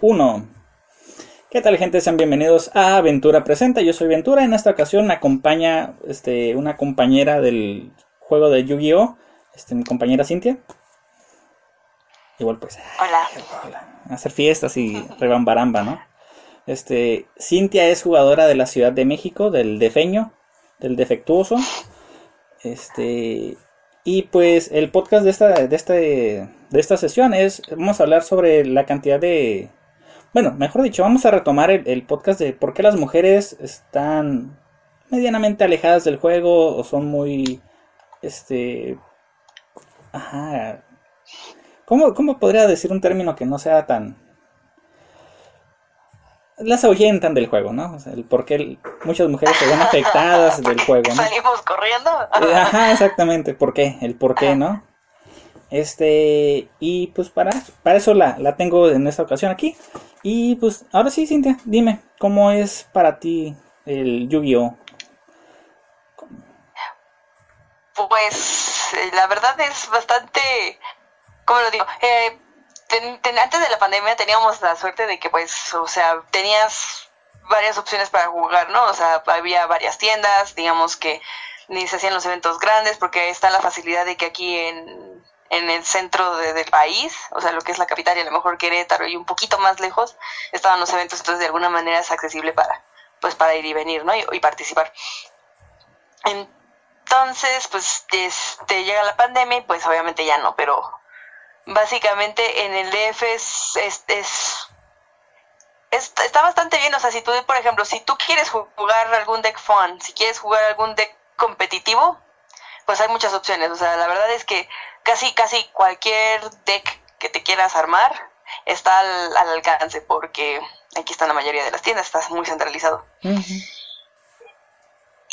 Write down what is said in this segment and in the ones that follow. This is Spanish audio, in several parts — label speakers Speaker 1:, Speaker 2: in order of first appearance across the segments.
Speaker 1: 1. ¿Qué tal gente? Sean bienvenidos a Aventura Presenta. Yo soy Ventura. En esta ocasión me acompaña este, una compañera del juego de Yu-Gi-Oh! Este, mi compañera Cintia. Igual pues.
Speaker 2: Hola.
Speaker 1: hola. Hacer fiestas y rebambaramba, ¿no? Este, Cintia es jugadora de la Ciudad de México, del Defeño, del Defectuoso. Este, y pues el podcast de esta, de este, de esta sesión es, vamos a hablar sobre la cantidad de, bueno, mejor dicho, vamos a retomar el, podcast de por qué las mujeres están medianamente alejadas del juego o son muy, este, ajá, ¿cómo, cómo podría decir un término que no sea tan, las ahuyentan del juego, ¿no? O sea, el por qué muchas mujeres se ven afectadas del juego, ¿no?
Speaker 2: Salimos corriendo.
Speaker 1: Eh, ajá, exactamente, ¿por qué? El por qué, ¿no? Este, y pues para, para eso la, la tengo en esta ocasión aquí. Y pues ahora sí, Cintia, dime, ¿cómo es para ti el Yu-Gi-Oh?
Speaker 2: Pues eh, la verdad es bastante, ¿cómo lo digo? Eh, antes de la pandemia teníamos la suerte de que pues, o sea, tenías varias opciones para jugar, ¿no? O sea, había varias tiendas, digamos que ni se hacían los eventos grandes porque está la facilidad de que aquí en, en el centro del país, o sea, lo que es la capital y a lo mejor Querétaro y un poquito más lejos, estaban los eventos, entonces de alguna manera es accesible para, pues, para ir y venir, ¿no? Y, y participar. Entonces, pues, este, llega la pandemia y pues obviamente ya no, pero básicamente en el DF es, es, está bastante bien, o sea, si tú, por ejemplo, si tú quieres jugar algún deck fun, si quieres jugar algún deck competitivo, pues hay muchas opciones, o sea, la verdad es que casi, casi cualquier deck que te quieras armar está al, alcance, porque aquí está la mayoría de las tiendas, está muy centralizado.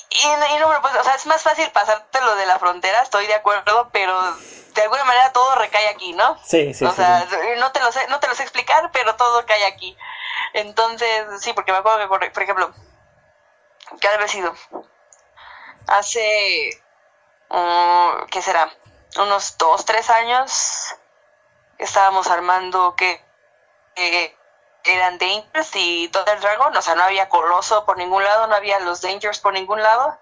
Speaker 2: Y, no, pues, o sea, es más fácil pasarte lo de la frontera, estoy de acuerdo, pero de alguna manera todo recae aquí, ¿no?
Speaker 1: Sí, sí.
Speaker 2: O sea, no te lo sé, no te lo sé explicar, pero todo cae aquí. Entonces, sí, porque me acuerdo que, por, ejemplo, ¿qué ha sido? Hace, um, ¿qué será? Unos dos, tres años estábamos armando que eran Dangers y todo el Dragon, o sea, no había Coloso por ningún lado, no había los Dangers por ningún lado,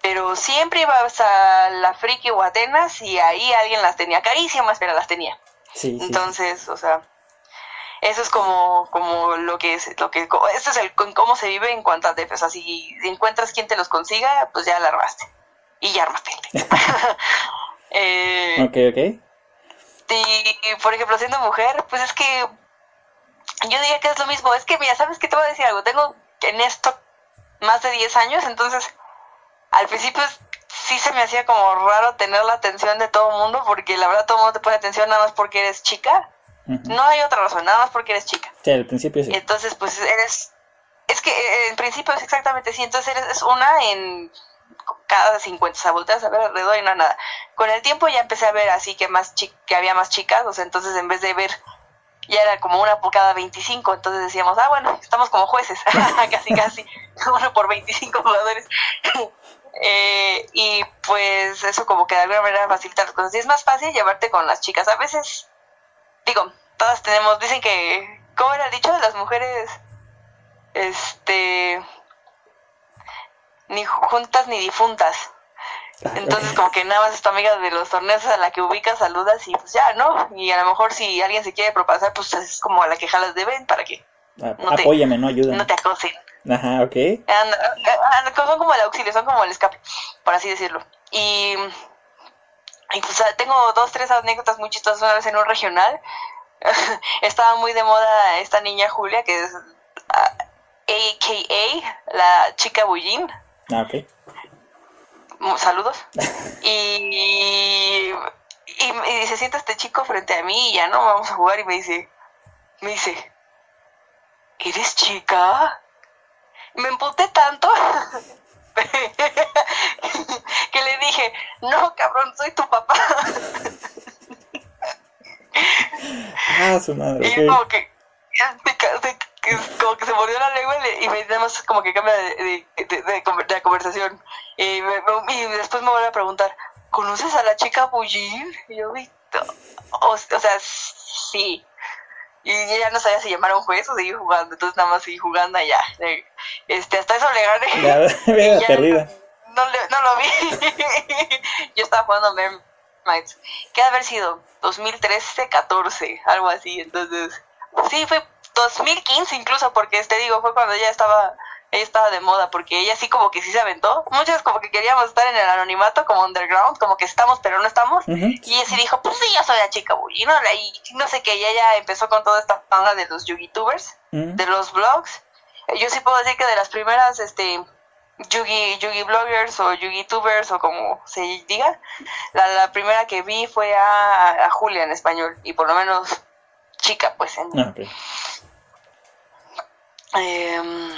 Speaker 2: pero siempre ibas a la Friki o Atenas y ahí alguien las tenía carísimas, pero las tenía.
Speaker 1: Sí,
Speaker 2: Entonces, o sea, eso es como, como lo que es, lo que, esto es el cómo se vive en cuanto a DF, o sea, si encuentras quien te los consiga, pues ya la armaste y ya armaste.
Speaker 1: eh, ok, ok.
Speaker 2: Y, por ejemplo, siendo mujer, pues es que yo diría que es lo mismo. Es que, mira, ¿sabes qué te voy a decir algo? Tengo en esto más de 10 años, entonces al principio sí se me hacía como raro tener la atención de todo el mundo, porque la verdad todo el mundo te pone atención nada más porque eres chica. No hay otra razón, nada más porque eres chica.
Speaker 1: Sí, al principio sí.
Speaker 2: Entonces, pues eres. Es que eh, en principio es exactamente así. Entonces eres una en cada 50, o sea, volteas a ver alrededor y no nada. Con el tiempo ya empecé a ver así que más que había más chicas, o sea, entonces en vez de ver ya era como una por cada 25, entonces decíamos, ah, bueno, estamos como jueces, casi, casi, uno por 25 jugadores. eh, y pues eso como que de alguna manera facilita las cosas. Y es más fácil llevarte con las chicas. A veces, digo, todas tenemos, dicen que, ¿cómo era dicho las mujeres? Este, ni juntas ni difuntas. Entonces, como que nada más es tu amiga de los torneos a la que ubicas, saludas y pues ya, ¿no? Y a lo mejor si alguien se quiere propasar, pues es como a la que jalas de ven para que.
Speaker 1: Ah, no apóyame, ¿no? Ayúdame.
Speaker 2: No te acosen.
Speaker 1: Ajá, ok.
Speaker 2: son como el auxilio, son como el escape, por así decirlo. Y. Y pues tengo dos, tres anécdotas muy chistosas. Una vez en un regional, estaba muy de moda esta niña Julia, que es AKA, la chica Bullín.
Speaker 1: Ah, ok
Speaker 2: saludos. y, y, se sienta este chico frente a mí y ya no, vamos a jugar y me dice, me dice, ¿eres chica? Me emputé tanto que le dije, no, cabrón, soy tu papá.
Speaker 1: ah, su madre.
Speaker 2: Y como que, como que se mordió la lengua y me más como que cambia de, de, de, conversación. Y, después me vuelve a preguntar, ¿conoces a la chica Bullín? Y yo, o, o sea, sí. y ya no sabía si llamar a un juez o seguir jugando, entonces nada más seguí jugando allá. Este, hasta eso le gané.
Speaker 1: Ya, perdida.
Speaker 2: No, no, lo vi. Yo estaba jugando Mermaids. ¿Qué haber sido? 2013, 14, algo así. Entonces, sí, fue 2015 incluso, porque te digo, fue cuando ya estaba ella estaba de moda porque ella sí como que sí se aventó. Muchas como que queríamos estar en el anonimato como underground, como que estamos pero no estamos. Y ella sí dijo, pues sí, yo soy la chica bully, ¿no? Y no sé qué, ella ya empezó con toda esta onda de los YouTubers, de los blogs. Yo sí puedo decir que de las primeras, este, Yugi, Yugi bloggers o YouTubers o como se diga, la, primera que vi fue a, Julia en español y por lo menos chica pues en... Ah, em,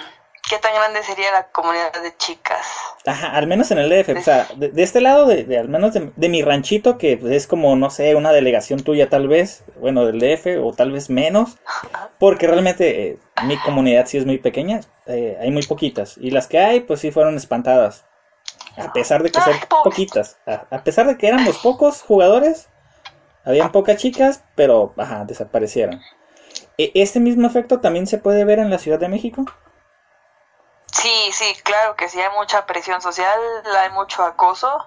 Speaker 2: ¿Qué tan grande sería la comunidad de chicas?
Speaker 1: Ajá, al menos en el DF, o sea, de, este lado, de, al menos de, mi ranchito, que pues, es como, no sé, una delegación tuya tal vez, bueno, del DF, o tal vez menos, porque realmente eh, mi comunidad sí es muy pequeña, eh, hay muy poquitas, y las que hay, pues sí fueron espantadas, a pesar de que ser poquitas, a, pesar de que éramos pocos jugadores, habían pocas chicas, pero, ajá, desaparecieron. ¿E, ¿Este mismo efecto también se puede ver en la Ciudad de México?
Speaker 2: Sí, sí, claro que sí, hay mucha presión social, hay mucho acoso.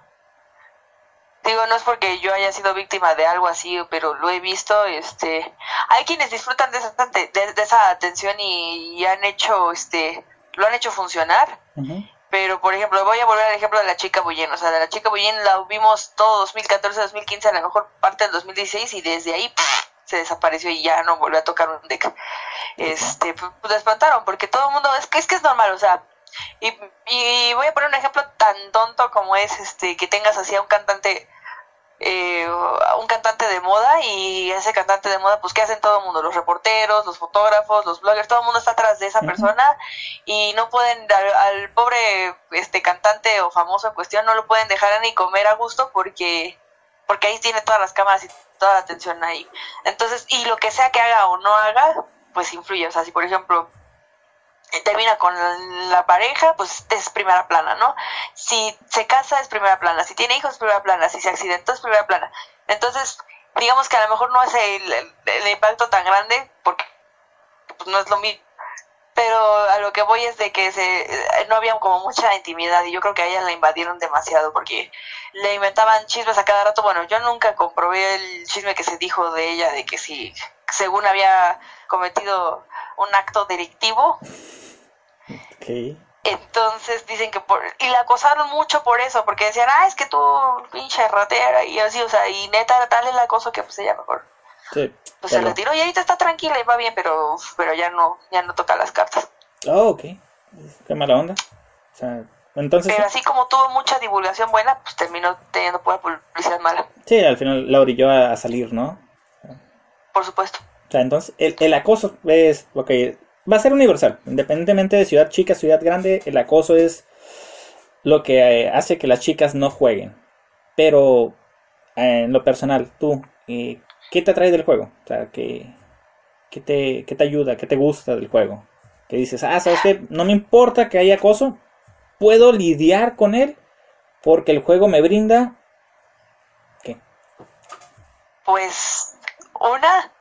Speaker 2: Digo, no es porque yo haya sido víctima de algo así, pero lo he visto, este, hay quienes disfrutan de esa, de, esa atención y, han hecho, este, lo han hecho funcionar. Pero, por ejemplo, voy a volver al ejemplo de la chica Buyen. O sea, de la chica Buyen la vimos todo 2014, 2015, a lo mejor parte del 2016 y desde ahí se desapareció y ya no volvió a tocar un deck. Este, pues, pues espantaron, porque todo el mundo, es que es que es normal, o sea, y, y voy a poner un ejemplo tan tonto como es este que tengas así a un cantante eh, un cantante de moda y ese cantante de moda pues qué hacen todo el mundo los reporteros los fotógrafos los bloggers todo el mundo está atrás de esa persona y no pueden al, al, pobre este cantante o famoso en cuestión no lo pueden dejar ni comer a gusto porque porque ahí tiene todas las cámaras y toda la atención ahí. Entonces, y lo que sea que haga o no haga, pues influye. O sea, si por ejemplo termina con la pareja, pues es primera plana, ¿no? Si se casa es primera plana, si tiene hijos es primera plana, si se accidentó es primera plana. Entonces, digamos que a lo mejor no es el, impacto tan grande porque pues, no es lo mismo pero a lo que voy es de que se, no había como mucha intimidad y yo creo que a ella la invadieron demasiado porque le inventaban chismes a cada rato. Bueno, yo nunca comprobé el chisme que se dijo de ella de que si según había cometido un acto delictivo. Entonces dicen que por... Y la acosaron mucho por eso, porque decían, ah, es que tú pinche ratera y así, o sea, y neta, tal el acoso que pues ella mejor Sí, pues se retiró y ahorita está tranquila y va bien, pero, pero ya no, ya no toca las cartas.
Speaker 1: Oh, ok. Qué mala onda. O sea, entonces...
Speaker 2: Pero así como tuvo mucha divulgación buena, pues terminó teniendo pura publicidad mala.
Speaker 1: Sí, al final la orilló a, salir, ¿no?
Speaker 2: Por supuesto.
Speaker 1: O sea, entonces el, el acoso es lo va a ser universal. Independientemente de ciudad chica, ciudad grande, el acoso es lo que eh, hace que las chicas no jueguen. Pero en lo personal, tú, eh, ¿qué te atrae del juego? O sea, ¿qué, te, te ayuda? ¿Qué te gusta del juego? Que dices, ah, ¿sabes qué? No me importa que haya acoso, puedo lidiar con él porque el juego me brinda... ¿Qué?
Speaker 2: Pues, una,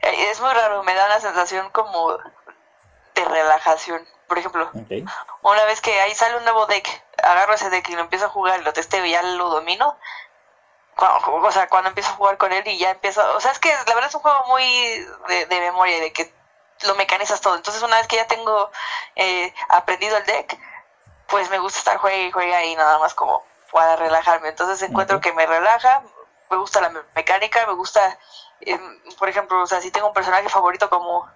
Speaker 2: eh, es muy raro, me da una sensación como de relajación. Por ejemplo, una vez que ahí sale un nuevo deck, agarro ese deck y lo empiezo a jugar y lo testeo y ya lo domino, cuando, o sea, cuando empiezo a jugar con él y ya empiezo, o sea, es que la verdad es un juego muy de, de memoria y de que lo mecanizas todo. Entonces, una vez que ya tengo eh, aprendido el deck, pues me gusta estar juega y juega ahí nada más como para relajarme. Entonces encuentro que me relaja, me gusta la mecánica, me gusta, eh, por ejemplo, o sea, si tengo un personaje favorito como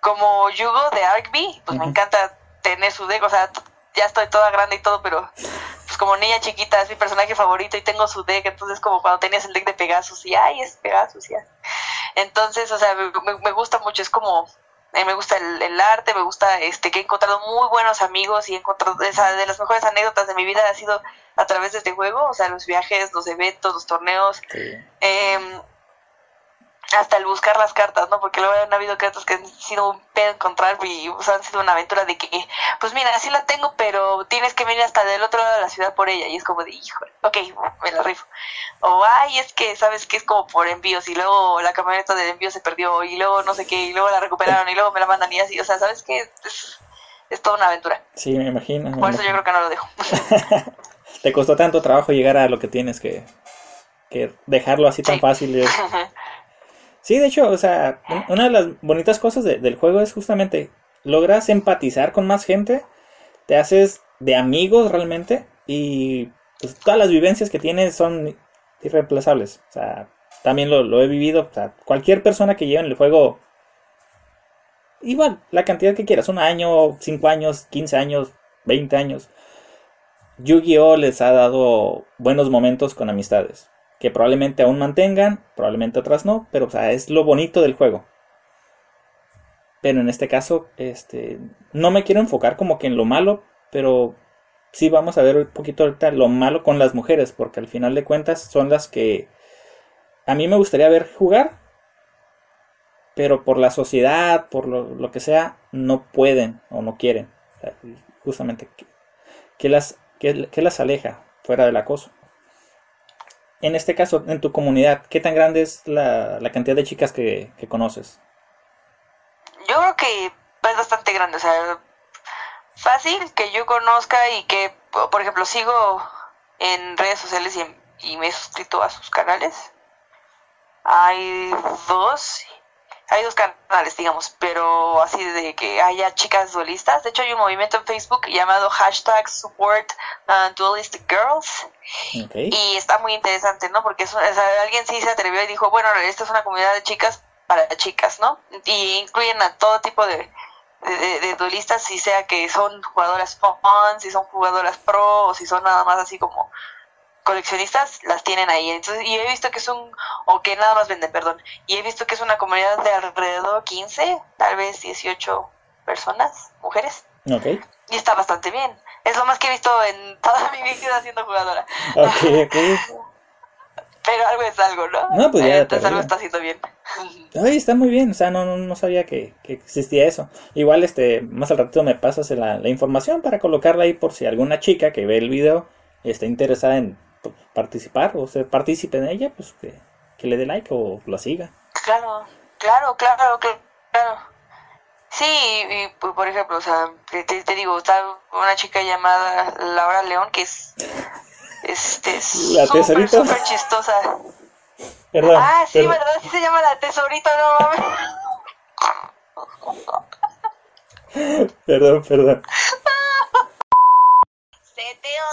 Speaker 2: como Yugo de Arkby, pues me encanta tener su deck, o sea, ya estoy toda grande y todo, pero como niña chiquita es mi personaje favorito y tengo su deck, entonces como cuando tenías el deck de Pegasus y ay, es Pegasus ya. Entonces, o sea, me, gusta mucho, es como eh, me gusta el, arte, me gusta este que he encontrado muy buenos amigos y he encontrado esa de las mejores anécdotas de mi vida ha sido a través de este juego, o sea, los viajes, los eventos, los torneos. Em, hasta el buscar las cartas, ¿no? Porque luego han habido cartas que han sido un pedo encontrar y o sea, han sido una aventura de que, pues mira, sí la tengo, pero tienes que venir hasta del otro lado de la ciudad por ella. Y es como de, híjole, ok, me la rifo. O, ay, es que, ¿sabes que Es como por envíos y luego la camioneta de envío se perdió y luego no sé qué, y luego la recuperaron y luego me la mandan y así. O sea, ¿sabes qué? Es, es toda una aventura.
Speaker 1: Sí, me imagino.
Speaker 2: Por eso yo creo que no lo dejo.
Speaker 1: Te costó tanto trabajo llegar a lo que tienes que, que dejarlo así tan fácil. Sí, de hecho, o sea, una de las bonitas cosas del juego es justamente logras empatizar con más gente, te haces de amigos realmente y pues, todas las vivencias que tienes son irreemplazables. O sea, también lo, he vivido. O sea, cualquier persona que lleve en el juego, igual, la cantidad que quieras, un año, cinco años, quince años, veinte años. Yu-Gi-Oh les ha dado buenos momentos con amistades que probablemente aún mantengan, probablemente otras no, pero es lo bonito del juego. Pero en este caso, este, no me quiero enfocar como que en lo malo, pero sí vamos a ver un poquito ahorita lo malo con las mujeres, porque al final de cuentas son las que a mí me gustaría ver jugar, pero por la sociedad, por lo, que sea, no pueden o no quieren. justamente, ¿qué, las, las aleja fuera del acoso? En este caso, en tu comunidad, ¿qué tan grande es la, cantidad de chicas que, conoces?
Speaker 2: Yo creo que es bastante grande, o sea, fácil que yo conozca y que, por ejemplo, sigo en redes sociales y, y me he suscrito a sus canales. Hay dos hay dos canales, digamos, pero así de que haya chicas duelistas. De hecho, hay un movimiento en Facebook llamado hashtag support uh, duelist girls. Y está muy interesante, ¿no? Porque alguien sí se atrevió y dijo, bueno, esta es una comunidad de chicas para chicas, ¿no? Y incluyen a todo tipo de, de, duelistas, si sea que son jugadoras fun, si son jugadoras pro, o si son nada más así como coleccionistas las tienen ahí. Entonces, y he visto que es un, o que nada más venden, perdón, y he visto que es una comunidad de alrededor 15, tal vez 18 personas, mujeres.
Speaker 1: Okay.
Speaker 2: Y está bastante bien. Es lo más que he visto en toda mi vida siendo jugadora.
Speaker 1: Okay, okay.
Speaker 2: Pero algo es algo, ¿no?
Speaker 1: No, pues ya.
Speaker 2: Entonces algo está haciendo bien.
Speaker 1: Ay, está muy bien. O sea, no, no, sabía que, que, existía eso. Igual, este, más al ratito me pasas la, la información para colocarla ahí por si alguna chica que ve el video está interesada en participar o ser partícipe en ella, pues que, le dé like o la siga.
Speaker 2: Claro, claro, claro, claro. Sí, y, por ejemplo, o sea, te, digo, está una chica llamada Laura León que es este súper súper chistosa.
Speaker 1: Perdón,
Speaker 2: ah, sí, ¿verdad? Sí se llama la tesorito, no
Speaker 1: mames. perdón, perdón.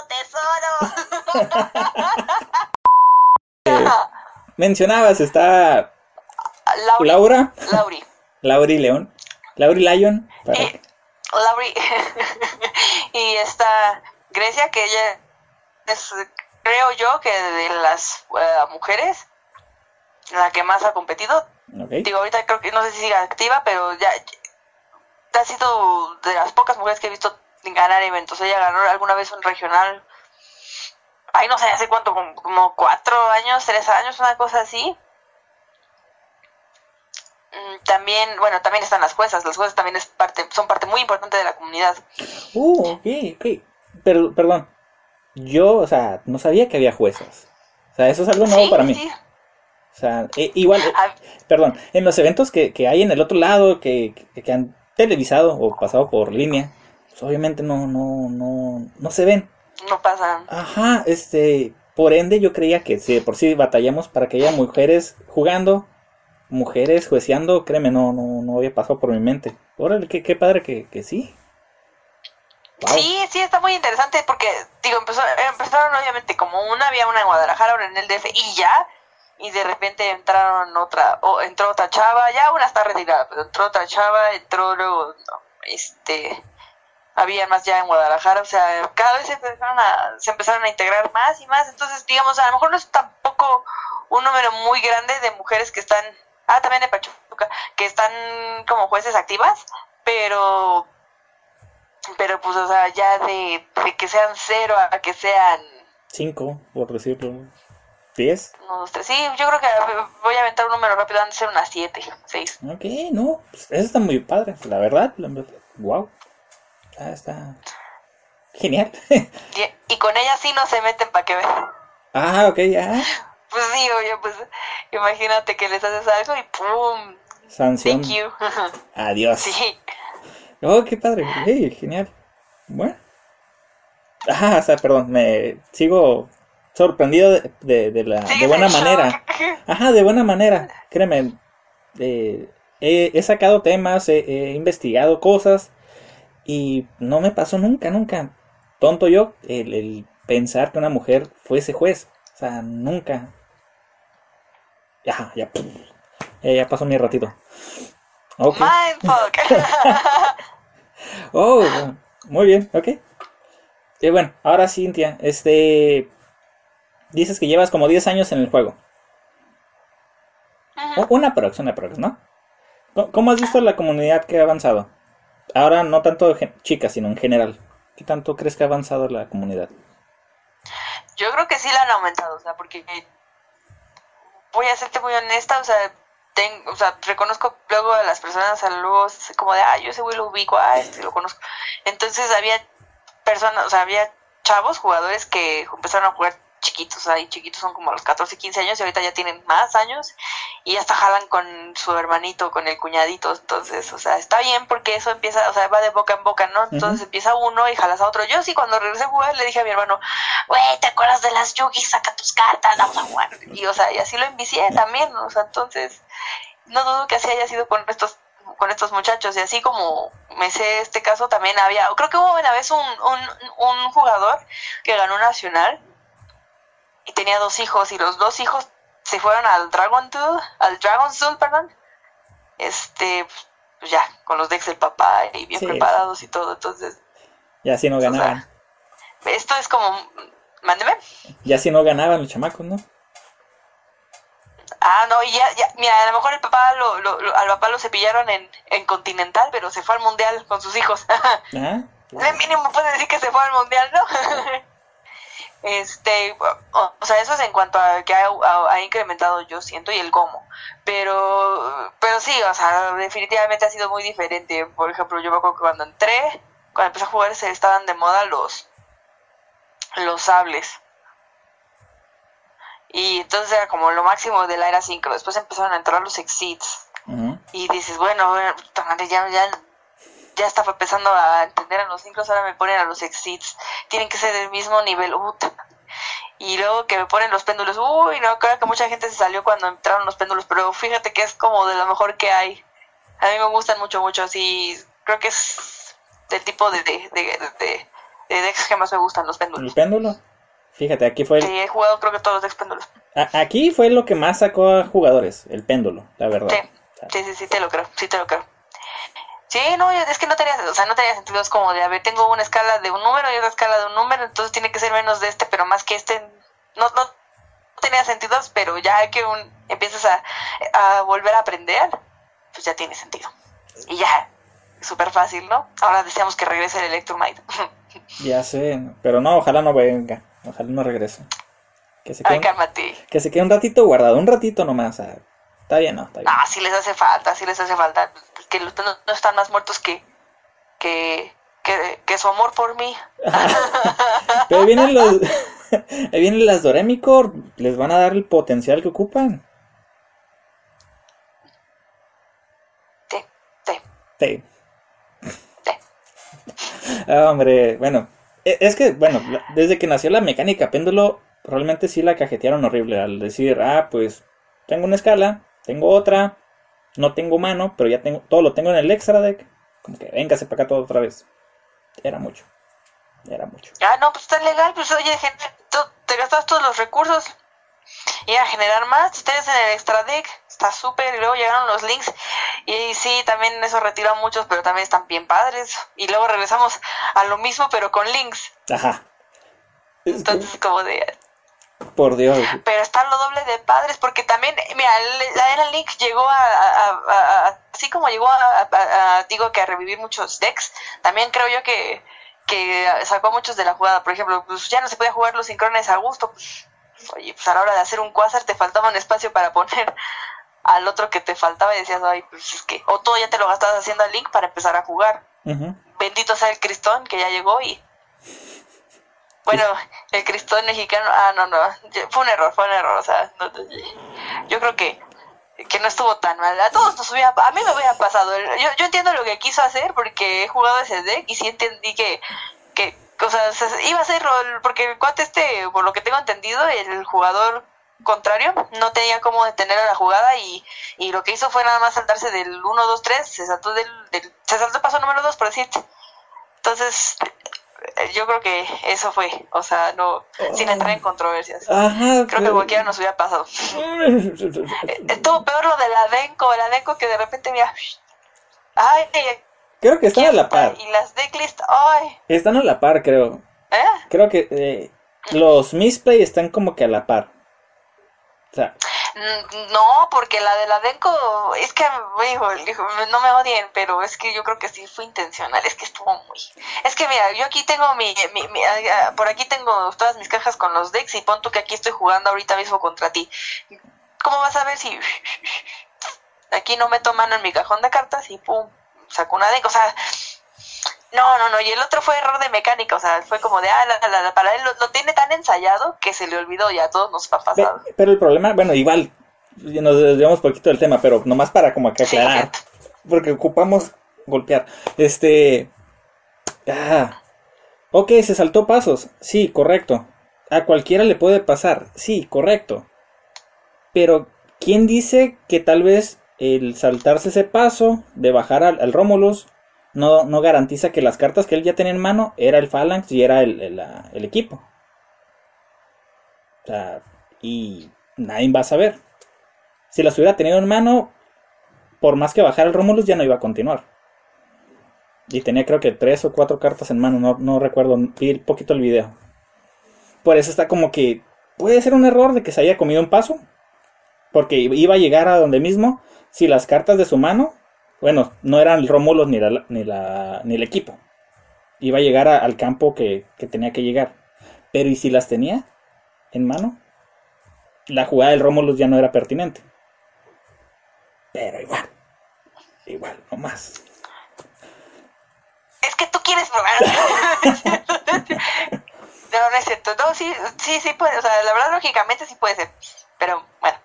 Speaker 2: tesoro.
Speaker 1: mencionabas, está Laura. Lauri. Lauri León. Lauri Lyon.
Speaker 2: Y, Lauri. y está Grecia, que ella es, creo yo, que de las eh, mujeres, la que más ha competido. Digo, ahorita creo que no sé si sigue activa, pero ya, ya ha sido de las pocas mujeres que he visto ganar eventos. Ella ganó alguna vez un regional, ay, no sé, hace cuánto, como, cuatro años, tres años, una cosa así. Mm, también, bueno, también están las juezas. Las juezas también es parte, son parte muy importante de la comunidad.
Speaker 1: Uh, ok, ok. Pero, perdón, yo, o sea, no sabía que había juezas. O sea, eso es algo nuevo para mí. O sea, e, igual, ah. perdón, en los eventos que, que, hay en el otro lado, que, que, han televisado o pasado por línea, obviamente no, no, no, no se ven.
Speaker 2: No pasan.
Speaker 1: Ajá, este, por ende yo creía que si por sí batallamos para que haya mujeres jugando, mujeres jueceando, créeme, no, no, no había pasado por mi mente. Órale, qué, qué padre que, que sí.
Speaker 2: Sí, sí, está muy interesante porque, digo, empezó, empezaron obviamente como una, había una en Guadalajara, una en el DF y ya, y de repente entraron otra, o entró otra chava, ya una está retirada, pero entró otra chava, entró luego, este, había más ya en Guadalajara, o sea, cada vez se empezaron a, se empezaron a integrar más y más, entonces digamos, a lo mejor no es tampoco un número muy grande de mujeres que están, ah, también de Pachuca, que están como jueces activas, pero, pero pues, o sea, ya de, que sean cero a que sean...
Speaker 1: Cinco, por decirlo. 10.
Speaker 2: Uno, dos, tres. Sí, yo creo que voy a aventar un número rápido, han de ser unas 7, 6.
Speaker 1: Ok, no, pues eso está muy padre, la verdad. Wow. Ah, está genial.
Speaker 2: y, y, con ella sí no se meten para que vean.
Speaker 1: Ah, ok, ya.
Speaker 2: Pues sí, oye, pues imagínate que les haces algo y ¡pum!
Speaker 1: Sanción.
Speaker 2: Thank you.
Speaker 1: Adiós.
Speaker 2: Sí.
Speaker 1: Oh, qué padre. Hey, genial. Bueno. Ah, o sea, perdón, me sigo sorprendido de, de, la, de buena manera. Ajá, de buena manera. Créeme, eh, he, sacado temas, he, investigado cosas y no me pasó nunca, nunca. Tonto yo el, el pensar que una mujer fuese juez. O sea, nunca. Ya, ya. ya pasó mi ratito.
Speaker 2: Okay.
Speaker 1: oh, muy bien, ok. Y bueno, ahora Cintia, este. Dices que llevas como 10 años en el juego. Una prox, una prox, ¿no? ¿Cómo has visto la comunidad que ha avanzado? Ahora no tanto chicas, sino en general. ¿Qué tanto crees que ha avanzado la comunidad?
Speaker 2: Yo creo que sí la han aumentado, o sea, porque voy a serte muy honesta, o sea, tengo, o sea, reconozco luego a las personas, a luego como de, ah, yo ese güey lo ubico, ah, este lo conozco. Entonces había personas, o sea, había chavos, jugadores que empezaron a jugar chiquitos, ahí chiquitos son como los 14, 15 años y ahorita ya tienen más años y hasta jalan con su hermanito, con el cuñadito, entonces, o sea, está bien porque eso empieza, o sea, va de boca en boca, ¿no? Entonces empieza uno y jalas a otro. Yo sí, cuando regresé a jugar le dije a mi hermano, güey, ¿te acuerdas de las Yugi? Saca tus cartas, vamos a jugar. Y, o sea, y así lo envicié también, o sea, entonces, no dudo que así haya sido con estos con estos muchachos y así como me sé este caso también había creo que hubo una vez un, un, un jugador que ganó nacional y tenía dos hijos y los dos hijos se fueron al Dragon Tool, al Dragon Soul, perdón. Este, pues ya, con los decks del papá y bien preparados y todo, entonces.
Speaker 1: Ya si no ganaban.
Speaker 2: esto es como, mándeme.
Speaker 1: Ya si no ganaban los chamacos, ¿no?
Speaker 2: Ah, no, y ya, ya, mira, a lo mejor el papá lo, lo, al papá lo cepillaron en, en Continental, pero se fue al Mundial con sus hijos. ¿Ah? De mínimo puede decir que se fue al Mundial, ¿no? Este, o, sea, eso es en cuanto a que ha, incrementado, yo siento, y el cómo. Pero, pero sí, o sea, definitivamente ha sido muy diferente. Por ejemplo, yo me acuerdo que cuando entré, cuando empecé a jugar, se estaban de moda los, los sables. Y entonces era como lo máximo de la era 5. Después empezaron a entrar los exits. Y dices, bueno, ya, ya ya estaba empezando a entender a los sincros, ahora me ponen a los exits, tienen que ser del mismo nivel, y luego que me ponen los péndulos, uy, no, creo que mucha gente se salió cuando entraron los péndulos, pero fíjate que es como de lo mejor que hay. A mí me gustan mucho, mucho, así, creo que es del tipo de, de, de, de, decks que más me gustan, los péndulos.
Speaker 1: ¿El péndulo? Fíjate, aquí fue...
Speaker 2: Sí, he jugado creo que todos los decks péndulos.
Speaker 1: aquí fue lo que más sacó a jugadores, el péndulo, la verdad.
Speaker 2: sí, sí, sí, te lo creo, sí te lo creo. Sí, no, es que no tenía, o sea, no tenía sentido, es como de, a ver, tengo una escala de un número y otra escala de un número, entonces tiene que ser menos de este, pero más que este, no, no tenía sentido, pero ya que un, empiezas a, a volver a aprender, pues ya tiene sentido. Y ya, súper fácil, ¿no? Ahora deseamos que regrese el Electromite.
Speaker 1: ya sé, pero no, ojalá no venga, ojalá no regrese.
Speaker 2: Que se quede, Ay, cálmate.
Speaker 1: Que se quede un ratito guardado, un ratito nomás, Está bien, ¿no? Está bien.
Speaker 2: Ah, sí les hace falta, sí les hace falta. Que no, no están más muertos que, que, que, su amor por mí.
Speaker 1: Pero vienen los... Ahí vienen las Doremicor, les van a dar el potencial que ocupan.
Speaker 2: Sí, sí.
Speaker 1: Sí. Ah, hombre, bueno, e, es que, bueno, desde que nació la mecánica péndulo, realmente sí la cajetearon horrible al decir, ah, pues tengo una escala, tengo otra, no tengo mano, pero ya tengo, todo lo tengo en el extra deck. Como que véngase para acá todo otra vez. Era mucho. Era mucho.
Speaker 2: Ah, no, pues está legal, pues oye, gente, te gastas todos los recursos y a generar más. Si tienes en el extra deck, está súper. Y luego llegaron los links. Y sí, también eso retira muchos, pero también están bien padres. Y luego regresamos a lo mismo, pero con links.
Speaker 1: Ajá.
Speaker 2: Entonces, como de.
Speaker 1: Por Dios.
Speaker 2: Pero está lo doble de padres, porque también, mira, la era Link llegó a, así como llegó a, digo que a revivir muchos decks, también creo yo que, que sacó muchos de la jugada. Por ejemplo, pues ya no se podía jugar los sincrones a gusto, oye, pues a la hora de hacer un quasar te faltaba un espacio para poner al otro que te faltaba y decías, ay, pues es que, o todo ya te lo gastabas haciendo al link para empezar a jugar. Bendito sea el Cristón que ya llegó y... Bueno, el Cristón mexicano, ah, no, no, fue un error, fue un error, o sea, yo creo que que no estuvo tan mal. A todos nos hubiera, a mí me hubiera pasado. Yo, yo entiendo lo que quiso hacer porque he jugado ese deck y sí entendí que, que o sea, iba a ser rol, porque el cuate este, por lo que tengo entendido, el jugador contrario no tenía cómo detener a la jugada y, y lo que hizo fue nada más saltarse del 1, 2, 3, se saltó del, se saltó el paso número 2, por decirte. Entonces, yo creo que eso fue, o sea, no, sin entrar en controversias. creo que cualquiera nos hubiera pasado. Estuvo peor lo de la Denko, la Denko que de repente mira, ay,
Speaker 1: creo que están a la par.
Speaker 2: Y las decklist, ay.
Speaker 1: Están a la par, creo. ¿Eh? Creo que eh, los misplay están como que a la par.
Speaker 2: Mm, no, porque la de la Denko, es que, no me odien, pero es que yo creo que sí fue intencional, es que estuvo muy... Es que mira, yo aquí tengo mi, por aquí tengo todas mis cajas con los decks y pon tú que aquí estoy jugando ahorita mismo contra ti. ¿Cómo vas a ver si aquí no meto mano en mi cajón de cartas y pum, saco una Denko? O sea, no, no, no, y el otro fue error de mecánica, o sea, fue como de, ah, la, la, para él lo, tiene tan ensayado que se le olvidó, ya a todos nos ha pasado.
Speaker 1: Pero, el problema, bueno, igual, nos desviamos poquito del tema, pero nomás para como que aclarar, porque ocupamos golpear. Este, ah, ok, se saltó pasos, sí, correcto. A cualquiera le puede pasar, sí, correcto. Pero, ¿quién dice que tal vez el saltarse ese paso de bajar al, al Rómulos no, no garantiza que las cartas que él ya tenía en mano era el Phalanx y era el, el, equipo. O sea, y nadie va a saber. Si las hubiera tenido en mano, por más que bajara el Romulus, ya no iba a continuar. Y tenía creo que tres o cuatro cartas en mano, no, no recuerdo, vi poquito el video. Por eso está como que puede ser un error de que se haya comido un paso. Porque iba a llegar a donde mismo si las cartas de su mano bueno, no eran Rómulos ni, ni, la, ni el equipo. Iba a llegar al campo que, tenía que llegar. Pero ¿y si las tenía en mano? La jugada del Rómulos ya no era pertinente. Pero igual. Igual, no más.
Speaker 2: Es que tú quieres probar. no, no es cierto. No, sí, sí, sí puede. O sea, la verdad, lógicamente sí puede ser. Pero bueno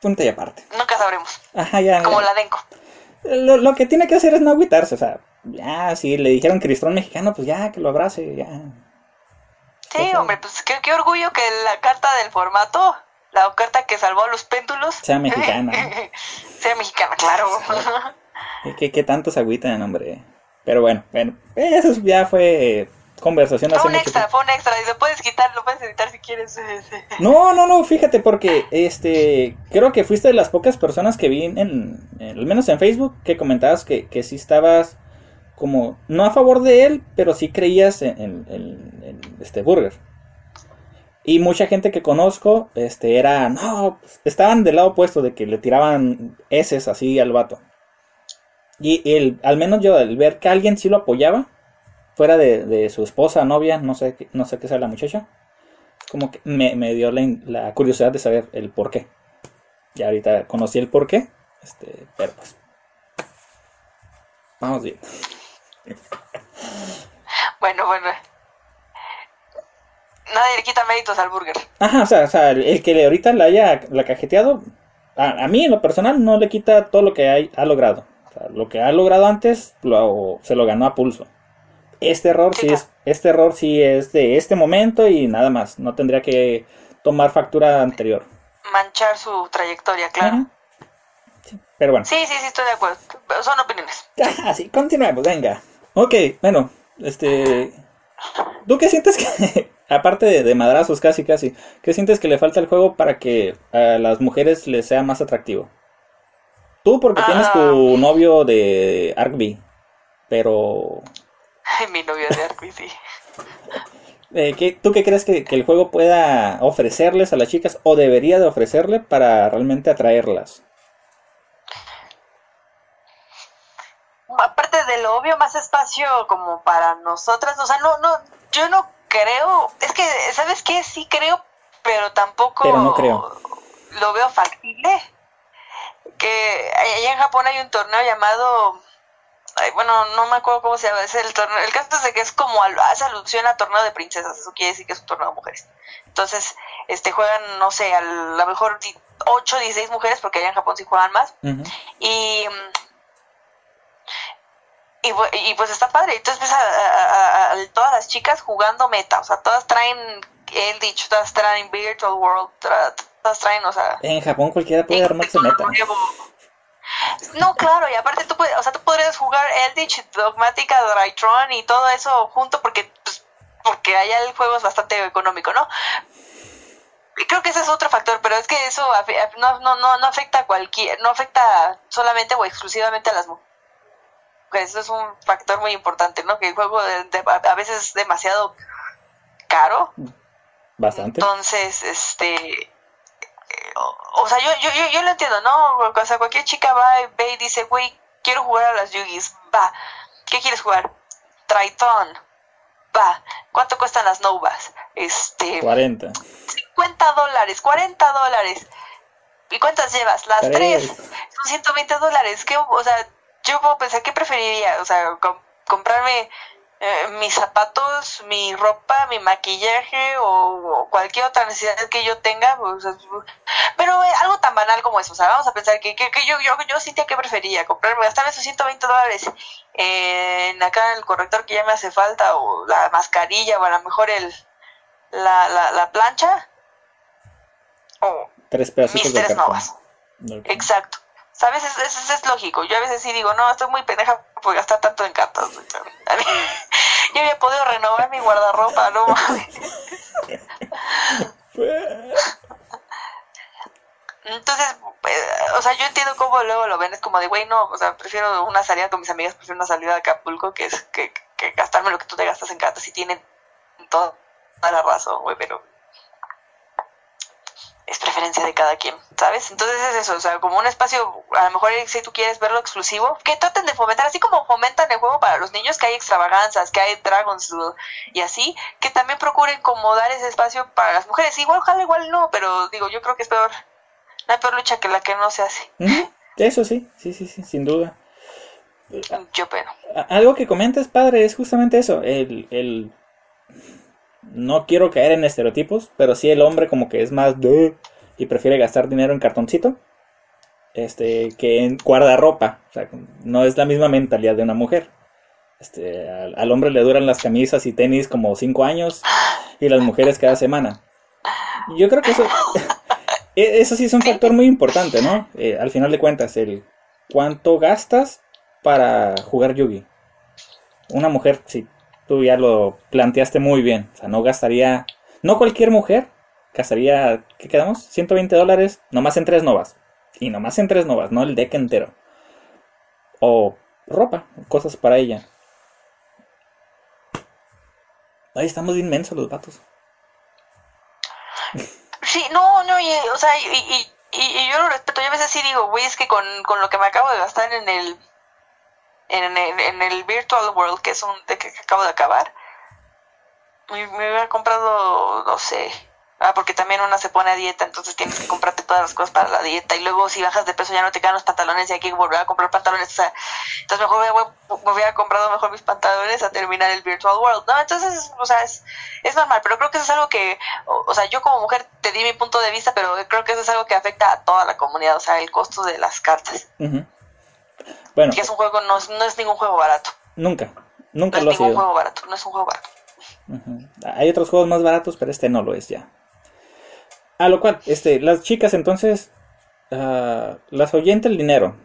Speaker 1: punto y aparte.
Speaker 2: Nunca sabremos. Ajá, ya. Como la Denko.
Speaker 1: Lo, que tiene que hacer es no agüitarse, o sea, ya, si le dijeron Cristón mexicano, pues ya, que lo abrace, ya.
Speaker 2: Sí, hombre, pues qué, qué, orgullo que la carta del formato, la carta que salvó a los péndulos.
Speaker 1: Sea mexicana.
Speaker 2: sea mexicana, claro.
Speaker 1: ¿Qué, qué tanto se agüitan, hombre? Pero bueno, bueno, eso ya fue conversación.
Speaker 2: Fue un extra, fue un extra. Y lo puedes quitar, lo puedes editar si quieres.
Speaker 1: No, no, no, fíjate, porque este creo que fuiste de las pocas personas que vi, en, al menos en Facebook, que comentabas que, que sí estabas como, no a favor de él, pero sí creías en, este Burger. Y mucha gente que conozco, este, era, no, estaban del lado opuesto de que le tiraban heces así al vato. Y el, al menos yo, al ver que alguien sí lo apoyaba, fuera de, su esposa, novia, no sé, no sé qué sea la muchacha, como que me, dio la, curiosidad de saber el por qué. Ya ahorita conocí el por qué, este, pero pues. Vamos bien.
Speaker 2: Bueno, bueno. Nadie le quita méritos al burger.
Speaker 1: Ajá, o sea, o sea el, que ahorita la haya la cajeteado, a, mí en lo personal no le quita todo lo que hay, ha logrado. O sea, lo que ha logrado antes se lo ganó a pulso. Este error sí es, este error sí es de este momento y nada más. No tendría que tomar factura anterior.
Speaker 2: Manchar su trayectoria, claro.
Speaker 1: pero bueno.
Speaker 2: Sí, sí, sí, estoy de acuerdo. Son opiniones.
Speaker 1: Ah, sí, continuemos, venga. Ok, bueno, este. ¿Tú qué sientes que, aparte de, de, madrazos casi, casi, qué sientes que le falta al juego para que a las mujeres les sea más atractivo? Tú porque tienes tu ah. novio de Arby, pero
Speaker 2: Mi novio de Arby, sí.
Speaker 1: Eh, ¿Tú qué crees que, el juego pueda ofrecerles a las chicas o debería de ofrecerle para realmente atraerlas?
Speaker 2: Aparte de lo obvio, más espacio como para nosotras, o sea, no, no, yo no creo, es que, ¿sabes qué? Sí creo, pero tampoco
Speaker 1: Pero no creo.
Speaker 2: lo veo factible. Que allá en Japón hay un torneo llamado, ay, bueno, no me acuerdo cómo se llama, es el torneo, el caso es de que es como, al- hace alusión a torneo de princesas, eso quiere decir que es un torneo de mujeres. Entonces, este juegan, no sé, a lo mejor 8, 16 mujeres, porque allá en Japón sí juegan más. Y, y, pues está padre. Entonces ves a, a- a- a todas las chicas jugando meta. O sea, todas traen el dicho, todas traen Virtual World, todas traen, o sea.
Speaker 1: En Japón cualquiera puede armarse meta.
Speaker 2: No, claro, y aparte tú puedes, o sea, tú podrías jugar Eldritch, Dogmática, Drytron y todo eso junto porque, pues, porque allá el juego es bastante económico, ¿no? Creo que ese es otro factor, pero es que eso no, no, no, no afecta a cualquier, no afecta solamente o exclusivamente a las mujeres. Eso es un factor muy importante, ¿no? Que el juego de- de- a veces es demasiado caro,
Speaker 1: Bastante.
Speaker 2: entonces, este, o, o sea, yo, yo, yo, yo lo entiendo, ¿no? O sea, cualquier chica va y ve y dice, güey, quiero jugar a las Yugis, va. ¿Qué quieres jugar? Triton, va. ¿Cuánto cuestan las Novas? Este,
Speaker 1: 40.
Speaker 2: 50 dólares, 40 dólares. ¿Y cuántas llevas? Las
Speaker 1: Tres.
Speaker 2: tres. Son 120 dólares. ¿Qué, o sea, yo puedo pensar, ¿qué preferiría? O sea, com- comprarme eh, mis zapatos, mi ropa, mi maquillaje o, o cualquier otra necesidad que yo tenga. sea, pero eh, algo tan banal como eso. O sea, vamos a pensar que, que, que yo, yo, yo sentía que prefería comprarme, gastarme esos 120 dólares en acá el corrector que ya me hace falta o la mascarilla o a lo mejor el la, la, la plancha o
Speaker 1: Tres pedacitos
Speaker 2: mis
Speaker 1: de
Speaker 2: tres novas. Exacto. ¿Sabes? Es, es, es lógico. Yo a veces sí digo, no, estoy muy pendeja por gastar tanto en cartas. Yo había podido renovar mi guardarropa, no. Entonces, eh, o sea, yo entiendo cómo luego lo ven, es como de, güey, no, o sea, prefiero una salida con mis amigas, prefiero una salida a Acapulco que, es, que, que gastarme lo que tú te gastas en cartas y tienen toda la razón, güey, pero es preferencia de cada quien, ¿sabes? Entonces es eso, o sea, como un espacio, a lo mejor si tú quieres verlo exclusivo, que traten de fomentar, así como fomentan el juego para los niños, que hay extravaganzas, que hay dragons y así, que también procuren como dar ese espacio para las mujeres. Igual, ojalá, igual no, pero digo, yo creo que es peor, no hay peor lucha que la que no se hace.
Speaker 1: Eso sí, sí, sí, sí, sin duda.
Speaker 2: yo pero.
Speaker 1: Algo que comentas, padre, es justamente eso. El, el... No quiero caer en estereotipos, pero sí el hombre como que es más de y prefiere gastar dinero en cartoncito este que en guardarropa. O sea, no es la misma mentalidad de una mujer. Este, al, hombre le duran las camisas y tenis como 5 años y las mujeres cada semana. Yo creo que eso, e- eso sí es un factor muy importante, ¿no? Eh, al final de cuentas, el cuánto gastas para jugar Yugi. Una mujer, sí, tú ya lo planteaste muy bien. O sea, no gastaría. No cualquier mujer gastaría. ¿Qué quedamos? 120 dólares nomás en tres novas. Y nomás en tres novas, no el deck entero. O ropa, cosas para ella. Ahí estamos inmensos los vatos.
Speaker 2: Sí, no, no, y, o sea, y, y, yo lo respeto. Yo a veces sí digo, güey, es que con, con lo que me acabo de gastar en el en el, en el Virtual World, que es un de que, acabo de acabar, me, me hubiera comprado, no sé, ah, porque también una se pone a dieta, entonces tienes que comprarte todas las cosas para la dieta, y luego si bajas de peso ya no te quedan los pantalones y hay que volver a comprar pantalones, o sea, entonces mejor me, hubiera- me hubiera comprado mejor mis pantalones a terminar el Virtual World, ¿no? Entonces, o sea, es, es normal, pero creo que eso es algo que, o, sea, yo como mujer te di mi punto de vista, pero creo que eso es algo que afecta a toda la comunidad, o sea, el costo de las cartas,
Speaker 1: Ujú. Bueno,
Speaker 2: que es un juego, no, es- no es ningún juego barato.
Speaker 1: nunca.
Speaker 2: No
Speaker 1: Nunca
Speaker 2: es
Speaker 1: lo ha
Speaker 2: ningún
Speaker 1: sido.
Speaker 2: juego barato, no es un juego barato.
Speaker 1: Hay otros juegos más baratos, pero este no lo es ya. A lo cual, este, las chicas entonces ah, las ahuyenta el dinero,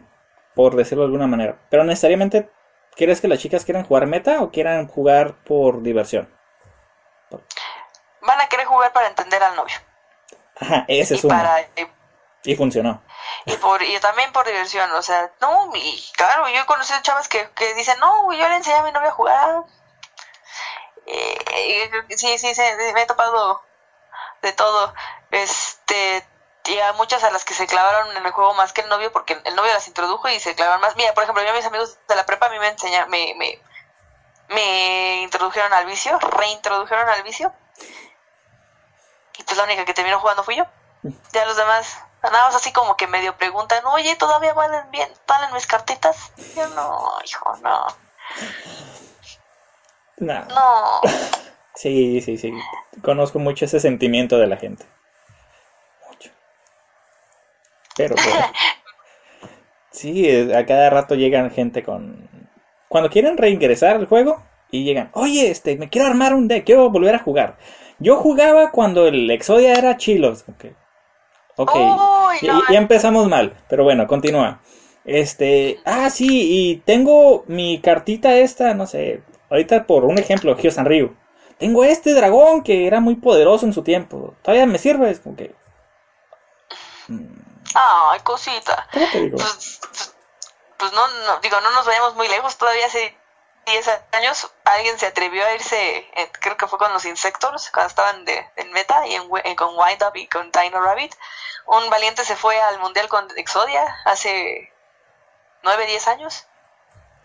Speaker 1: por decirlo de alguna manera. Pero necesariamente, ¿quieres que las chicas quieran jugar meta o quieran jugar por diversión?
Speaker 2: Van a querer jugar para entender al novio.
Speaker 1: Ajá, ese
Speaker 2: y
Speaker 1: es uno.
Speaker 2: para y,
Speaker 1: Y funcionó.
Speaker 2: y por y también por diversión, o sea, no, y claro, yo he conocido chavas que, que dicen, no, yo le enseñé a mi novia a jugar. Eh, sí, sí, sí, me he topado de todo. Este, y a muchas a las que se clavaron en el juego más que el novio, porque el novio las introdujo y se clavaron más. Mira, por ejemplo, yo a mis amigos de la prepa a mí me enseñaron, me, me, me introdujeron al vicio, reintrodujeron al vicio. Y pues la única que terminó jugando fui yo. Ya los demás, nada más así como que medio preguntan, oye, ¿todavía valen bien, valen mis cartitas? Yo no, hijo, no.
Speaker 1: No.
Speaker 2: No.
Speaker 1: Sí, sí, sí. Conozco mucho ese sentimiento de la gente. Mucho. Pero bueno. Sí, a cada rato llegan gente con... Cuando quieren reingresar al juego y llegan, oye, este, me quiero armar un deck, quiero volver a jugar. Yo jugaba cuando el Exodia era chilos. Ok. Ok.
Speaker 2: Uy, no,
Speaker 1: ya empezamos mal. Pero bueno, continúa. Este. Ah, sí, y tengo mi cartita esta, no sé. Ahorita por un ejemplo, Gio Ryu. Tengo este dragón que era muy poderoso en su tiempo. Todavía me sirve. Es como que.
Speaker 2: Ay, cosita.
Speaker 1: ¿Cómo te digo?
Speaker 2: Pues, pues no, no, digo, no nos vayamos muy lejos. Todavía hace 10 años alguien se atrevió a irse, eh, creo que fue con los Insectors, cuando estaban de, en meta y en, con Wind Up y con Dino Rabbit. Un valiente se fue al mundial con Exodia hace 9, 10 años.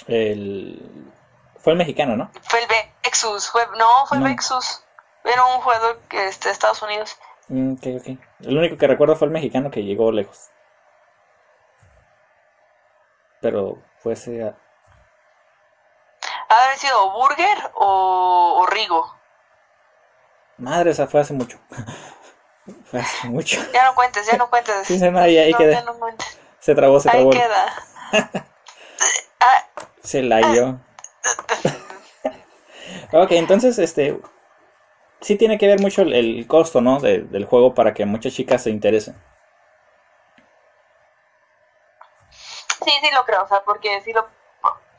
Speaker 1: El. Fue el mexicano, ¿no?
Speaker 2: Fue el Vexus, fue, no, fue el
Speaker 1: No.
Speaker 2: Vexus. Era un jugador que, este, de Estados Unidos.
Speaker 1: Mm, ok, ok. El único que recuerdo fue el mexicano que llegó lejos. Pero fue ese.
Speaker 2: Ha de haber sido Burger o, o Rigo.
Speaker 1: Madre, esa fue hace mucho. fue hace mucho.
Speaker 2: Ya no cuentes, ya no cuentes.
Speaker 1: Sí, no, ahí, ahí
Speaker 2: No,
Speaker 1: quedé.
Speaker 2: ya no cuentes.
Speaker 1: Se trabó, se
Speaker 2: Ahí
Speaker 1: trabó.
Speaker 2: queda. Ah,
Speaker 1: Se la dio. ok, entonces, este. Sí tiene que ver mucho el, el costo, ¿no? de- del juego para que muchas chicas se interesen.
Speaker 2: sí, sí lo creo, o sea, porque si lo,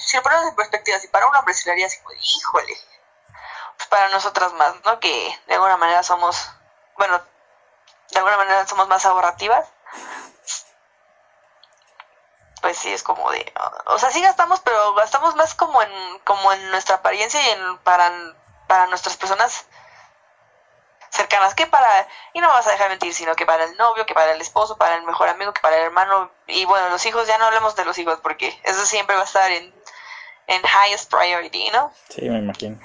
Speaker 2: si lo ponemos en perspectiva, si para un hombre se le haría así, pues, híjole, pues para nosotras más, ¿no? Que de alguna manera somos, bueno, de alguna manera somos más ahorrativas. Pues sí, es como de, o sea, sí gastamos, pero gastamos más como en, como en nuestra apariencia y en para, para nuestras personas cercanas que para, y no vas a dejar mentir, sino que para el novio, que para el esposo, para el mejor amigo, que para el hermano, y bueno, los hijos, ya no hablemos de los hijos, porque eso siempre va a estar en, en highest priority, ¿no?
Speaker 1: Sí, me imagino.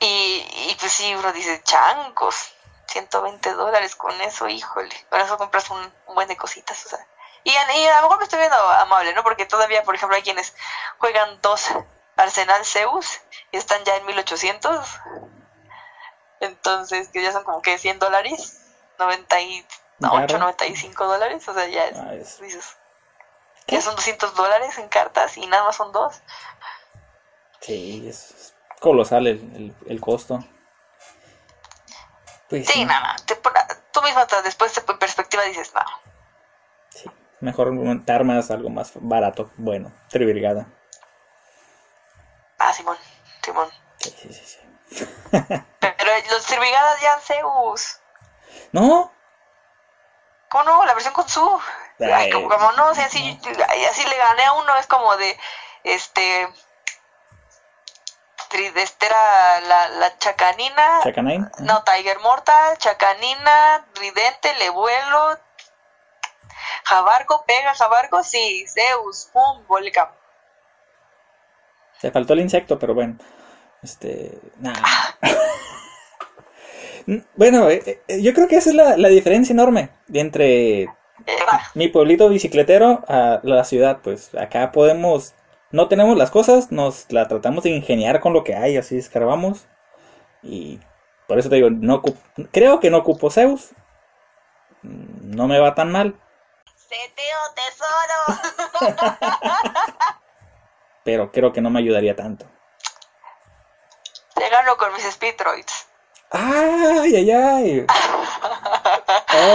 Speaker 2: Y, y pues sí, uno dice, chancos, 120 dólares con eso, híjole, con eso compras un, un buen de cositas, o sea. Y, a- y a lo mejor me estoy viendo amable, ¿no? Porque todavía, por ejemplo, hay quienes juegan dos Arsenal Zeus y están ya en 1800. Entonces, que ya son como que 100 dólares, 98,
Speaker 1: Claro.
Speaker 2: 95 dólares, o sea, ya es,
Speaker 1: Ah,
Speaker 2: dices, ya son 200 dólares en cartas y nada más son dos.
Speaker 1: Sí, es colosal el, el, el costo. Pues
Speaker 2: Sí,
Speaker 1: sí,
Speaker 2: nada, tú misma te- después te- en perspectiva dices, no,
Speaker 1: sí. Mejor montar más algo más barato. Bueno, tribrigada.
Speaker 2: ah, Simón, Simón.
Speaker 1: Sí, sí, sí, sí.
Speaker 2: Pero los Tribrigadas ya Zeus.
Speaker 1: No,
Speaker 2: ¿Cómo no? La versión con su.
Speaker 1: Ay.
Speaker 2: Como, como no, o sea, así, así le gané a uno, es como de, este, tri- este era la, la Chacanina,
Speaker 1: Chacanine.
Speaker 2: no, Tiger Mortal, Chacanina, Ridente, Le Vuelo, Jabarco, pega Jabarco, sí, Zeus, pum, Volcán.
Speaker 1: Se faltó el insecto, pero bueno. Este. Nah. bueno, eh, eh, yo creo que esa es la, la diferencia enorme entre mi pueblito bicicletero a la ciudad. Pues acá podemos. No tenemos las cosas, nos la tratamos de ingeniar con lo que hay, así escarbamos. Y por eso te digo, no creo que no ocupo Zeus. Mm, No me va tan mal,
Speaker 2: Seteo tesoro.
Speaker 1: pero creo que no me ayudaría tanto.
Speaker 2: Te gano con mis Speed Droids.
Speaker 1: ¡Ay, ay, ay!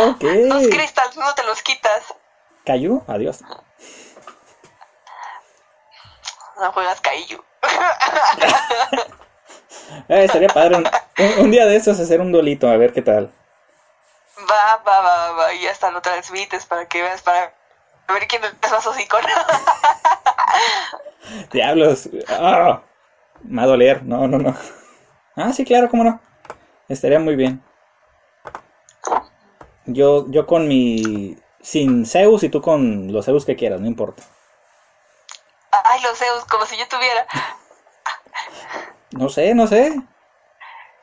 Speaker 1: Ok.
Speaker 2: Los crystals no te los quitas.
Speaker 1: Cayó, adiós.
Speaker 2: No juegas Kaiju.
Speaker 1: Eh, estaría padre un, un- un día de estos hacer un duelito, a ver qué tal.
Speaker 2: Va, va, va, va. Y hasta lo transmites para que veas, para ver quién es más hocicón.
Speaker 1: Diablos. Ah, me va a doler. No, no, no. Ah, sí, claro, cómo no. Estaría muy bien. Yo, yo con mi. Sin Zeus y tú con los Zeus que quieras, no importa.
Speaker 2: Ay, los Zeus, como si yo tuviera.
Speaker 1: No sé, no sé.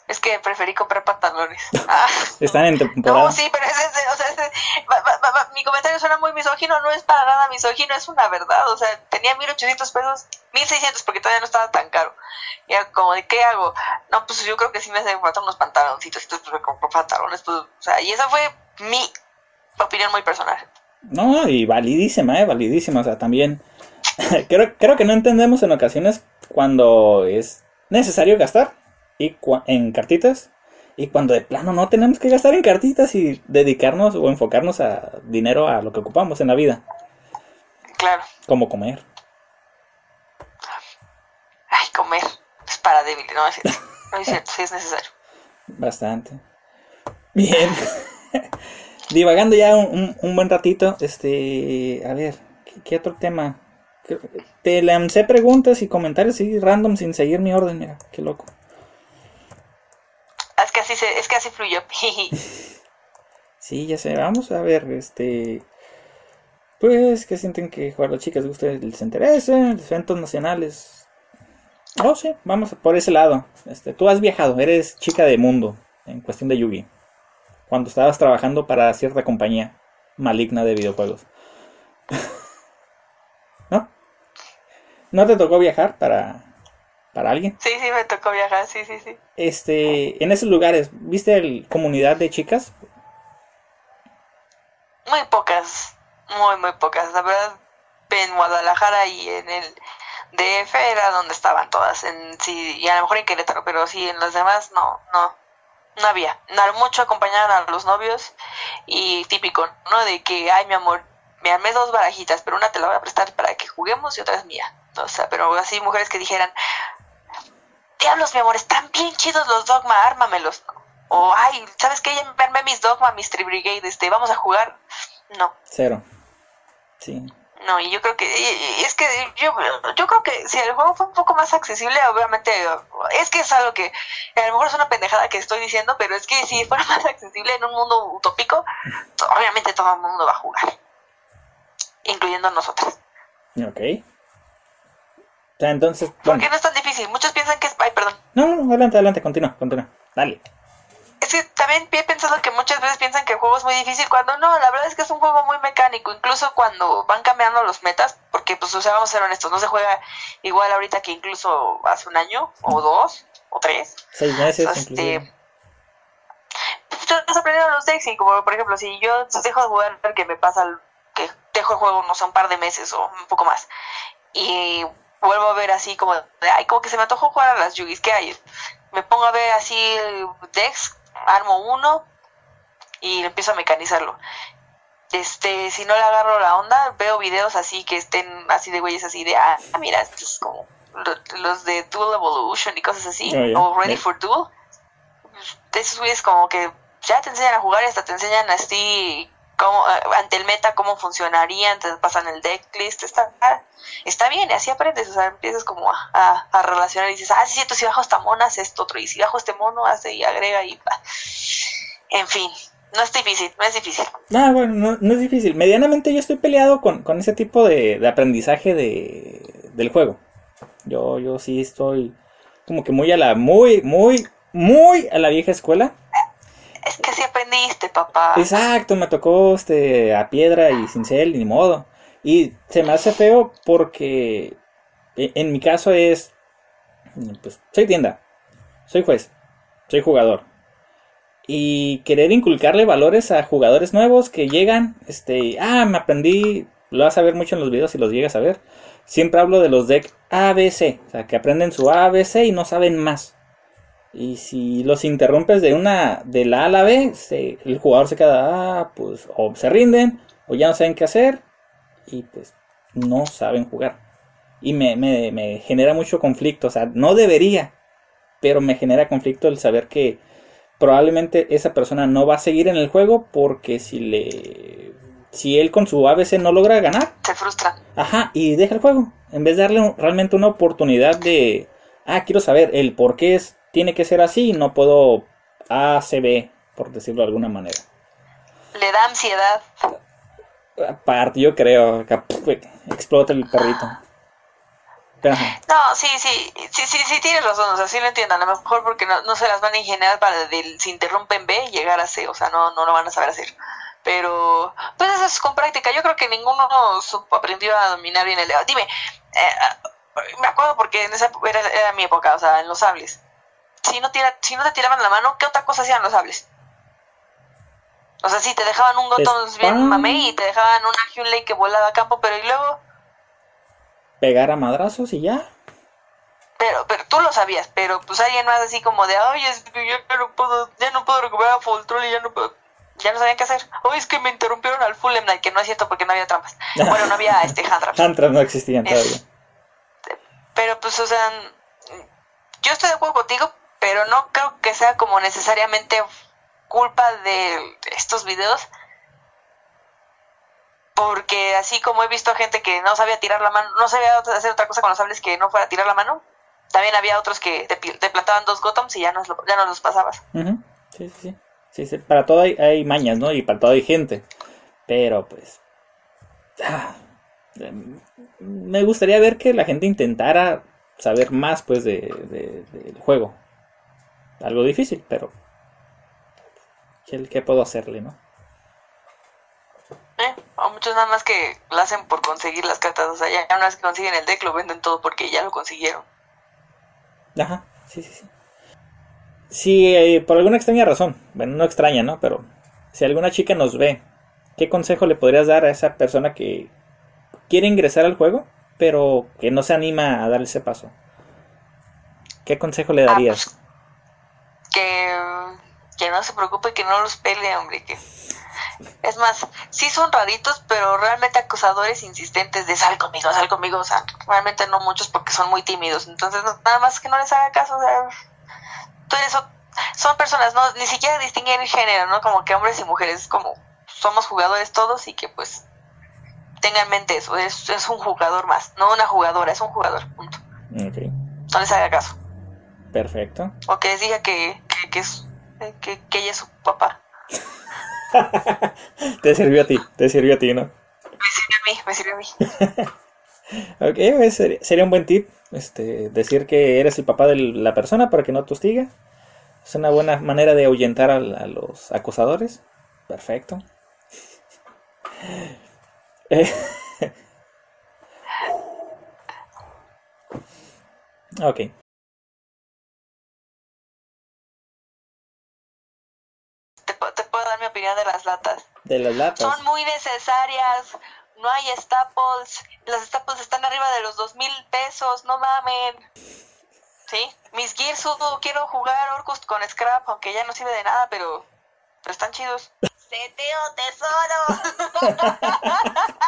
Speaker 2: Es que preferí comprar pantalones. Ah.
Speaker 1: Están en temporada.
Speaker 2: No, sí, pero es, es- mi comentario suena muy misógino, no es para nada misógino, es una verdad. O sea, tenía 1800 pesos, 1600 porque todavía no estaba tan caro. Y como, ¿de qué hago? No, pues yo creo que sí me hacen falta unos pantaloncitos, entonces pues me compro pantalones, pues, o sea, y esa fue mi opinión muy personal.
Speaker 1: No, y validísima, eh, validísima. O sea, también creo, creo que no entendemos en ocasiones cuando es necesario gastar y en cartitas y cuando de plano no tenemos que gastar en cartitas y dedicarnos o enfocarnos a dinero a lo que ocupamos en la vida,
Speaker 2: Claro,
Speaker 1: como comer.
Speaker 2: ay, comer es para débiles, no es cierto, no es cierto, sí es necesario.
Speaker 1: Bastante. Bien. Divagando ya un, un- un buen ratito, este, a ver, ¿qué, qué otro tema? Te lancé preguntas y comentarios así random sin seguir mi orden, mira, qué loco.
Speaker 2: Es que así, que fluyó.
Speaker 1: Sí, ya sé, vamos a ver, este, pues, ¿qué sienten que jugar las chicas de ustedes les interesa? Los eventos nacionales. Oh, sí, vamos por ese lado. Este, tú has viajado, eres chica de mundo en cuestión de Yugi. Cuando estabas trabajando para cierta compañía maligna de videojuegos. ¿No? ¿No te tocó viajar para, para alguien?
Speaker 2: Sí, sí, me tocó viajar, sí, sí, sí.
Speaker 1: Este, en esos lugares, ¿viste el comunidad de chicas?
Speaker 2: Muy pocas, muy, muy pocas. La verdad, en Guadalajara y en el DF era donde estaban todas. En, sí, y a lo mejor en Querétaro, pero sí, en los demás no, no, no había. Mucho acompañaban a los novios y típico, ¿no? De que, ay, mi amor, me armé dos barajitas, pero una te la voy a prestar para que juguemos y otra es mía. O sea, pero así mujeres que dijeran, diablos, mi amor, están bien chidos los dogma, ármamelos. O, ay, ¿sabes qué? Ya me armé mis dogma, mis Brigade, este, vamos a jugar. No,
Speaker 1: Cero. Sí.
Speaker 2: no, y yo creo que, y- y es que yo, yo creo que si el juego fue un poco más accesible, obviamente, es que es algo que a lo mejor es una pendejada que estoy diciendo, pero es que si fuera más accesible en un mundo utópico, obviamente todo el mundo va a jugar, incluyendo nosotros.
Speaker 1: Ok. O sea, entonces, bueno.
Speaker 2: Porque no es tan difícil, muchos piensan que es, ay, perdón,
Speaker 1: No, no, adelante, adelante, continúa, continúa. Dale.
Speaker 2: Es que también he pensado que muchas veces piensan que el juego es muy difícil cuando no, la verdad es que es un juego muy mecánico, incluso cuando van cambiando los metas, porque pues o sea, vamos a ser honestos, no se juega igual ahorita que incluso hace un año, o dos, o tres.
Speaker 1: Seis meses,
Speaker 2: Este,
Speaker 1: inclusive.
Speaker 2: Ustedes aprendieron los decks y como por ejemplo, si yo dejo de jugar porque me pasa el- que dejo el juego, no sé, un par de meses o un poco más, y vuelvo a ver así como, de, ay, como que se me antojó jugar a las Yugis, ¿qué hay? Me pongo a ver así decks, armo uno y empiezo a mecanizarlo. Este, si no le agarro la onda, veo videos así que estén así de güeyes así de, ah, mira, esto es como lo- los de Dual Evolution y cosas así,
Speaker 1: Oh,
Speaker 2: o Ready for Duel. Esos güeyes como que ya te enseñan a jugar y hasta te enseñan así cómo, eh, ante el meta cómo funcionarían, te pasan el decklist, está, está bien, y así aprendes, o sea, empiezas como a, a, a relacionar y dices, ah, sí, cierto, si bajo esta mona, hace esto otro, y si bajo este mono, hace y agrega y va. En fin, no es difícil, no es difícil.
Speaker 1: Ah, bueno, no, no es difícil. Medianamente yo estoy peleado con, con ese tipo de, de aprendizaje de, del juego. Yo, yo sí estoy como que muy a la, muy, muy, muy a la vieja escuela.
Speaker 2: Es que si aprendiste, papá.
Speaker 1: Exacto, me tocó este a piedra y cincel, ni modo. Y se me hace feo porque e- en mi caso es pues soy tienda, soy juez, soy jugador. Y querer inculcarle valores a jugadores nuevos que llegan, este, ah, me aprendí, lo vas a ver mucho en los videos si los llegas a ver. Siempre hablo de los decks ABC, o sea, que aprenden su ABC y no saben más. Y si los interrumpes de una de la A a la B, se- el jugador se queda, ah, pues, o se rinden, o ya no saben qué hacer, y pues no saben jugar. Y me, me, me genera mucho conflicto, o sea, no debería, pero me genera conflicto el saber que probablemente esa persona no va a seguir en el juego porque si le si él con su ABC no logra ganar,
Speaker 2: Se frustran.
Speaker 1: Ajá, y deja el juego. En vez de darle un- realmente una oportunidad de, ah, quiero saber el por qué es, tiene que ser así, no puedo A, C, B, por decirlo de alguna manera.
Speaker 2: Le da ansiedad.
Speaker 1: Aparte, yo creo, explota el perrito.
Speaker 2: No, sí, sí, sí, sí, sí, tienes razón, o sea, sí lo entiendo, a lo mejor porque no, no se las van a ingeniar para del, si interrumpen B llegar a C, o sea, no, no lo van a saber hacer. Pero, pues eso es con práctica, yo creo que ninguno aprendió a dominar bien el dedo. Dime, eh, me acuerdo porque en esa era, era mi época, o sea, en los sables. Si no, tira, si no te tiraban la mano, ¿qué otra cosa hacían los sables? O sea, sí, te dejaban un Gotham bien mamey y te dejaban una Hyunley que volaba a campo, pero y luego...
Speaker 1: Pegar a madrazos y ya.
Speaker 2: Pero, pero tú lo sabías, pero pues alguien más así como de, ay, es que yo ya no puedo, ya no puedo recuperar a Full Troll y ya no puedo, ya no sabían qué hacer. Oye, es que me interrumpieron al Full Night, que no es cierto porque no había trampas. bueno, no había este hand
Speaker 1: Hand no existían todavía.
Speaker 2: Pero pues, o sea, yo estoy de acuerdo contigo, pero no creo que sea como necesariamente culpa de estos videos porque así como he visto a gente que no sabía tirar la mano, no sabía hacer otra cosa con los sables que no fuera tirar la mano, también había otros que te, plantaban dos Gothams y ya no, ya no los pasabas.
Speaker 1: sí, sí, sí, Para todo hay, mañas, ¿no? Y para todo hay gente. Pero pues... Ah, em, me gustaría ver que la gente intentara saber más pues de, del juego. Algo difícil, pero ¿Qué, puedo hacerle, no?
Speaker 2: Eh, a muchos nada más que lo hacen por conseguir las cartas. O sea, ya una vez que consiguen el deck lo venden todo porque ya lo consiguieron.
Speaker 1: Ajá, sí, sí, sí. Si eh, por alguna extraña razón, bueno, no extraña, ¿no? Pero si alguna chica nos ve, ¿qué consejo le podrías dar a esa persona que quiere ingresar al juego, pero que no se anima a dar ese paso? ¿Qué consejo le darías? Ah,
Speaker 2: pues, que que no se preocupe que no los pele, hombre, que es más, sí son raritos, pero realmente acusadores insistentes de sal conmigo, sal conmigo, o sea, realmente no muchos porque son muy tímidos, entonces nada más que no les haga caso, o sea, tú eres, son personas, no, ni siquiera distinguen el género, ¿no? Como que hombres y mujeres, como somos jugadores todos y que pues tengan en mente eso, es, es un jugador más, no una jugadora, es un jugador, punto. No les haga caso.
Speaker 1: Perfecto.
Speaker 2: O que les diga que, que es que, que ella es su papá.
Speaker 1: te sirvió a ti, te sirvió a ti, ¿no?
Speaker 2: Me sirvió a mí, me sirvió a mí.
Speaker 1: ok, pues, sería, un buen tip este, decir que eres el papá de la persona para que no te hostiga. Es una buena manera de ahuyentar a, los acusadores. Perfecto. Eh, ok.
Speaker 2: Opinión de las latas.
Speaker 1: De las latas.
Speaker 2: Son muy necesarias. No hay staples. Las staples están arriba de los dos mil pesos. No mamen. Sí, mis Gears quiero jugar Orcus con Scrap, aunque ya no sirve de nada, pero, pero están chidos. ¡Seteo tesoro!